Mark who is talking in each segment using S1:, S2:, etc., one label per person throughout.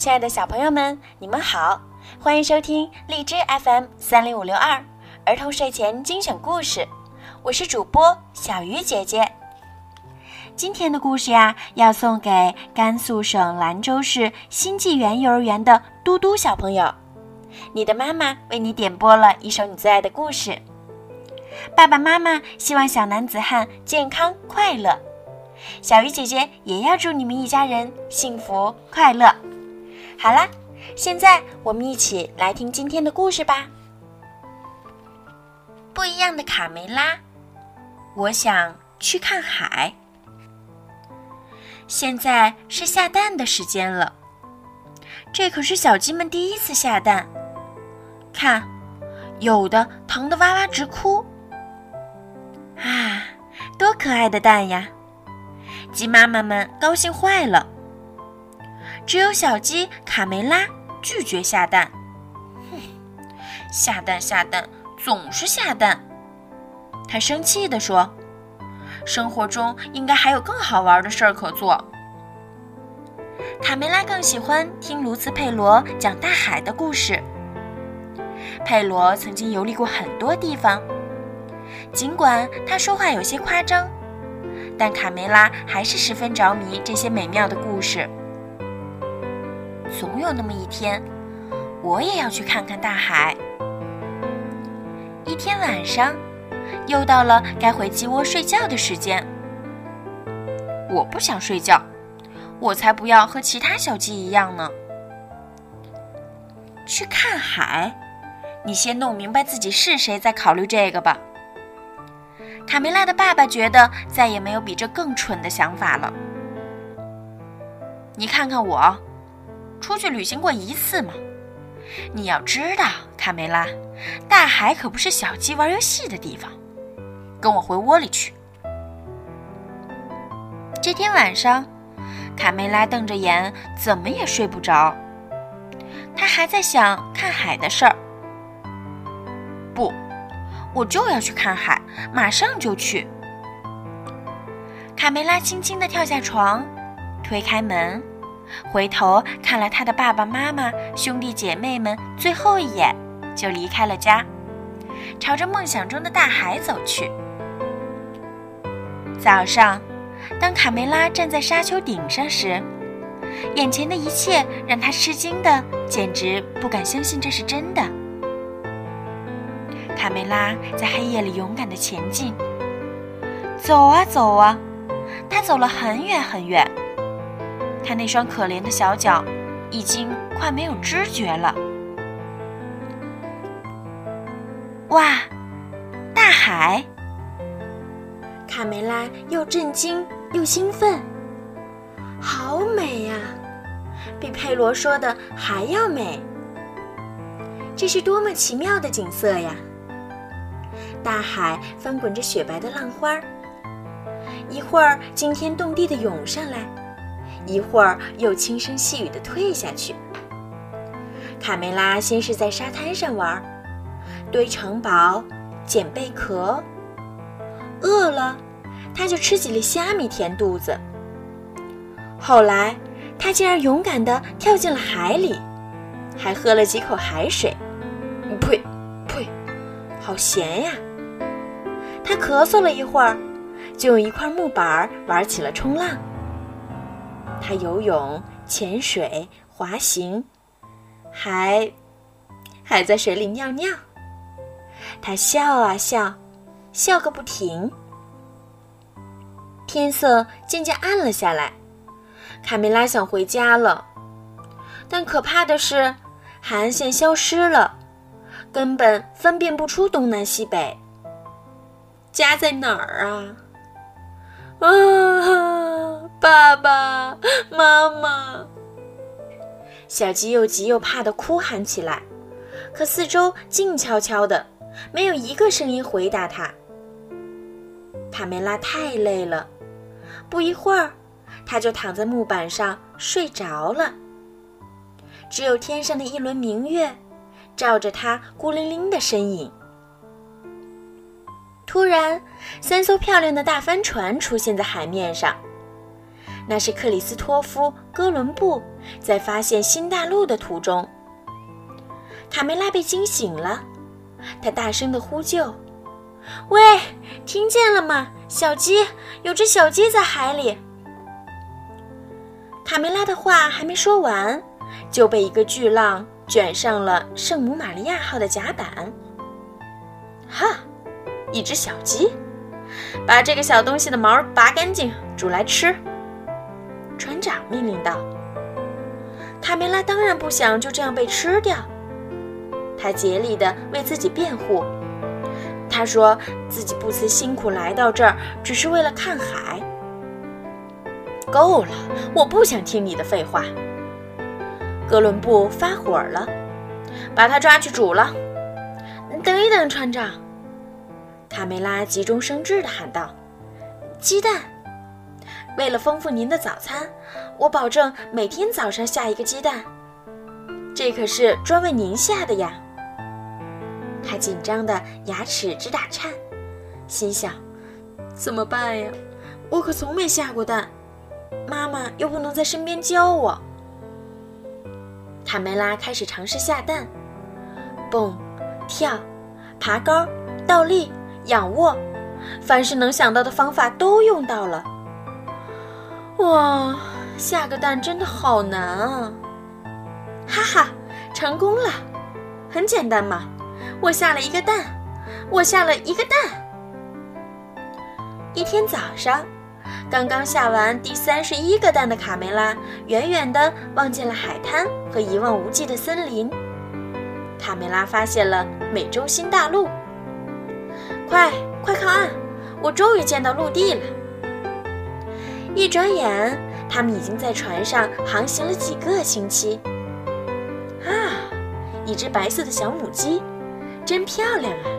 S1: 亲爱的小朋友们，你们好，欢迎收听荔枝 FM 三零五六二儿童睡前精选故事，我是主播小鱼姐姐。今天的故事呀，要送给甘肃省兰州市新纪元幼儿园的嘟嘟小朋友。你的妈妈为你点播了一首你最爱的故事。爸爸妈妈希望小男子汉健康快乐。小鱼姐姐也要祝你们一家人幸福快乐。好啦，现在我们一起来听今天的故事吧。不一样的卡梅拉，我想去看海。现在是下蛋的时间了，这可是小鸡们第一次下蛋。看，有的疼得哇哇直哭。啊，多可爱的蛋呀！鸡妈妈们高兴坏了，只有小鸡卡梅拉拒绝下蛋。哼，下蛋下蛋，总是下蛋。他生气地说：“生活中应该还有更好玩的事儿可做。”卡梅拉更喜欢听卢茨佩罗讲大海的故事。佩罗曾经游历过很多地方，尽管他说话有些夸张。但卡梅拉还是十分着迷这些美妙的故事。总有那么一天，我也要去看看大海。一天晚上，又到了该回鸡窝睡觉的时间。我不想睡觉，我才不要和其他小鸡一样呢。去看海，你先弄明白自己是谁，再考虑这个吧。卡梅拉的爸爸觉得再也没有比这更蠢的想法了。你看看我，出去旅行过一次吗？你要知道，卡梅拉，大海可不是小鸡玩游戏的地方。跟我回窝里去。这天晚上，卡梅拉瞪着眼，怎么也睡不着。他还在想看海的事儿。不。我就要去看海，马上就去。卡梅拉轻轻地跳下床，推开门，回头看了他的爸爸妈妈、兄弟姐妹们最后一眼，就离开了家，朝着梦想中的大海走去。早上，当卡梅拉站在沙丘顶上时，眼前的一切让他吃惊的简直不敢相信这是真的。卡梅拉在黑夜里勇敢地前进，走啊走啊，他走了很远很远。他那双可怜的小脚已经快没有知觉了。哇，大海！卡梅拉又震惊又兴奋，好美呀，比佩罗说的还要美。这是多么奇妙的景色呀！大海翻滚着雪白的浪花，一会儿惊天动地的涌上来，一会儿又轻声细语的退下去。卡梅拉先是在沙滩上玩，堆城堡、捡贝壳，饿了，他就吃几粒虾米填肚子。后来，他竟然勇敢地跳进了海里，还喝了几口海水。呸，呸，好咸呀！他咳嗽了一会儿，就用一块木板玩起了冲浪。他游泳、潜水、滑行，还还在水里尿尿。他笑啊笑，笑个不停。天色渐渐暗了下来，卡梅拉想回家了，但可怕的是，海岸线消失了，根本分辨不出东南西北。家在哪儿啊？啊，爸爸妈妈！小鸡又急又怕的哭喊起来，可四周静悄悄的，没有一个声音回答它。卡梅拉太累了，不一会儿，他就躺在木板上睡着了。只有天上的一轮明月，照着他孤零零的身影。突然，三艘漂亮的大帆船出现在海面上。那是克里斯托夫·哥伦布在发现新大陆的途中。卡梅拉被惊醒了，他大声的呼救：“喂，听见了吗？小鸡，有只小鸡在海里。”卡梅拉的话还没说完，就被一个巨浪卷上了圣母玛利亚号的甲板。哈，一只小鸡，把这个小东西的毛拔干净，煮来吃。船长命令道。卡梅拉当然不想就这样被吃掉，他竭力地为自己辩护。他说自己不辞辛苦来到这儿，只是为了看海。够了，我不想听你的废话。哥伦布发火了，把他抓去煮了。等一等，船长！卡梅拉急中生智地喊道：“鸡蛋！为了丰富您的早餐，我保证每天早上下一个鸡蛋。这可是专为您下的呀！”他紧张的牙齿直打颤，心想：“怎么办呀？我可从没下过蛋。”妈妈又不能在身边教我。卡梅拉开始尝试下蛋，蹦、跳、爬高、倒立、仰卧，凡是能想到的方法都用到了。哇，下个蛋真的好难啊！哈哈，成功了，很简单嘛，我下了一个蛋，我下了一个蛋。一天早上。刚刚下完第三十一个蛋的卡梅拉，远远的望见了海滩和一望无际的森林。卡梅拉发现了美洲新大陆。快快靠岸！我终于见到陆地了。一转眼，他们已经在船上航行了几个星期。啊，一只白色的小母鸡，真漂亮啊！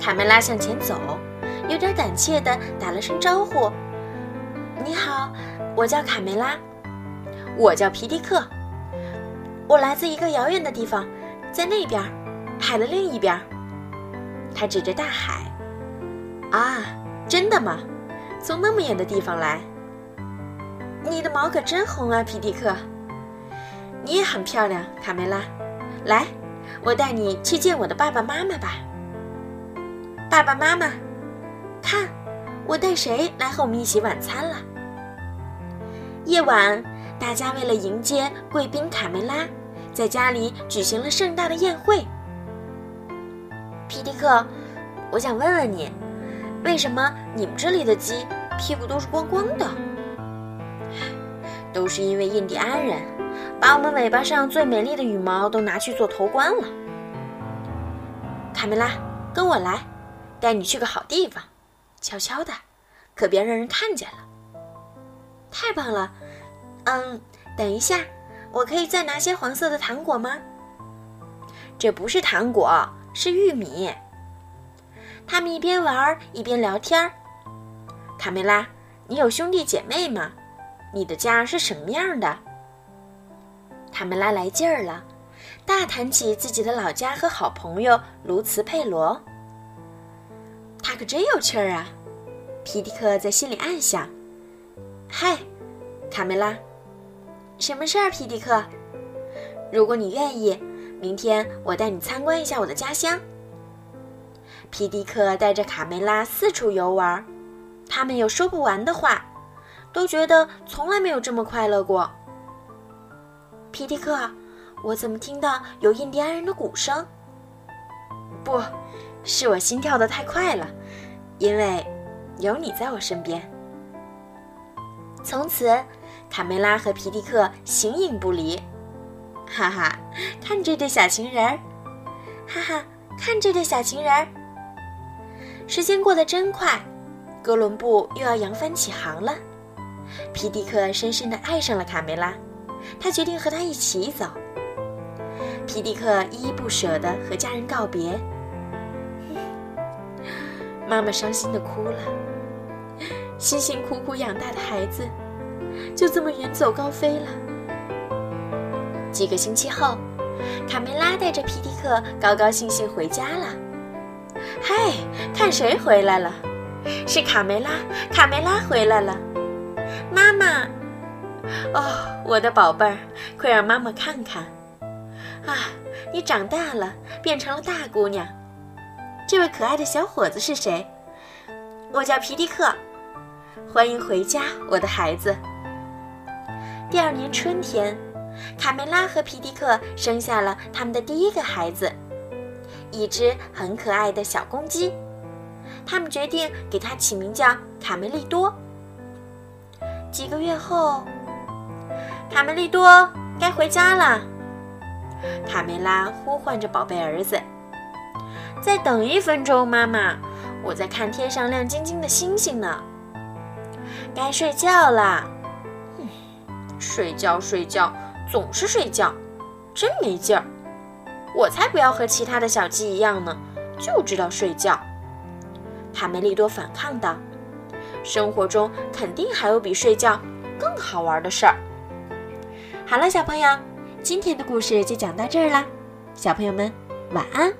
S1: 卡梅拉向前走。有点胆怯地打了声招呼：“你好，我叫卡梅拉，我叫皮迪克，我来自一个遥远的地方，在那边，海的另一边。”他指着大海。“啊，真的吗？从那么远的地方来？你的毛可真红啊，皮迪克。你也很漂亮，卡梅拉。来，我带你去见我的爸爸妈妈吧。爸爸妈妈。”看，我带谁来和我们一起晚餐了？夜晚，大家为了迎接贵宾卡梅拉，在家里举行了盛大的宴会。皮迪克，我想问问你，为什么你们这里的鸡屁股都是光光的？都是因为印第安人把我们尾巴上最美丽的羽毛都拿去做头冠了。卡梅拉，跟我来，带你去个好地方。悄悄的，可别让人看见了。太棒了，嗯，等一下，我可以再拿些黄色的糖果吗？这不是糖果，是玉米。他们一边玩一边聊天。卡梅拉，你有兄弟姐妹吗？你的家是什么样的？卡梅拉来劲儿了，大谈起自己的老家和好朋友卢茨佩罗。他可真有趣儿啊！皮迪克在心里暗想：“嗨，卡梅拉，什么事儿？”皮迪克，如果你愿意，明天我带你参观一下我的家乡。皮迪克带着卡梅拉四处游玩，他们有说不完的话，都觉得从来没有这么快乐过。皮迪克，我怎么听到有印第安人的鼓声？不。是我心跳的太快了，因为有你在我身边。从此，卡梅拉和皮迪克形影不离。哈哈，看这对小情人儿！哈哈，看这对小情人儿！时间过得真快，哥伦布又要扬帆起航了。皮迪克深深地爱上了卡梅拉，他决定和她一起走。皮迪克依依不舍地和家人告别。妈妈伤心的哭了，辛辛苦苦养大的孩子，就这么远走高飞了。几个星期后，卡梅拉带着皮迪克高高兴兴回家了。嗨，看谁回来了？是卡梅拉，卡梅拉回来了。妈妈，哦，我的宝贝儿，快让妈妈看看。啊，你长大了，变成了大姑娘。这位可爱的小伙子是谁？我叫皮迪克。欢迎回家，我的孩子。第二年春天，卡梅拉和皮迪克生下了他们的第一个孩子，一只很可爱的小公鸡。他们决定给它起名叫卡梅利多。几个月后，卡梅利多该回家了。卡梅拉呼唤着宝贝儿子：“再等一分钟，妈妈，我在看天上亮晶晶的星星呢。”该睡觉了。睡觉睡觉，总是睡觉，真没劲儿。我才不要和其他的小鸡一样呢，就知道睡觉。卡梅利多反抗道：“生活中肯定还有比睡觉更好玩的事儿。”好了，小朋友，今天的故事就讲到这儿啦，小朋友们晚安。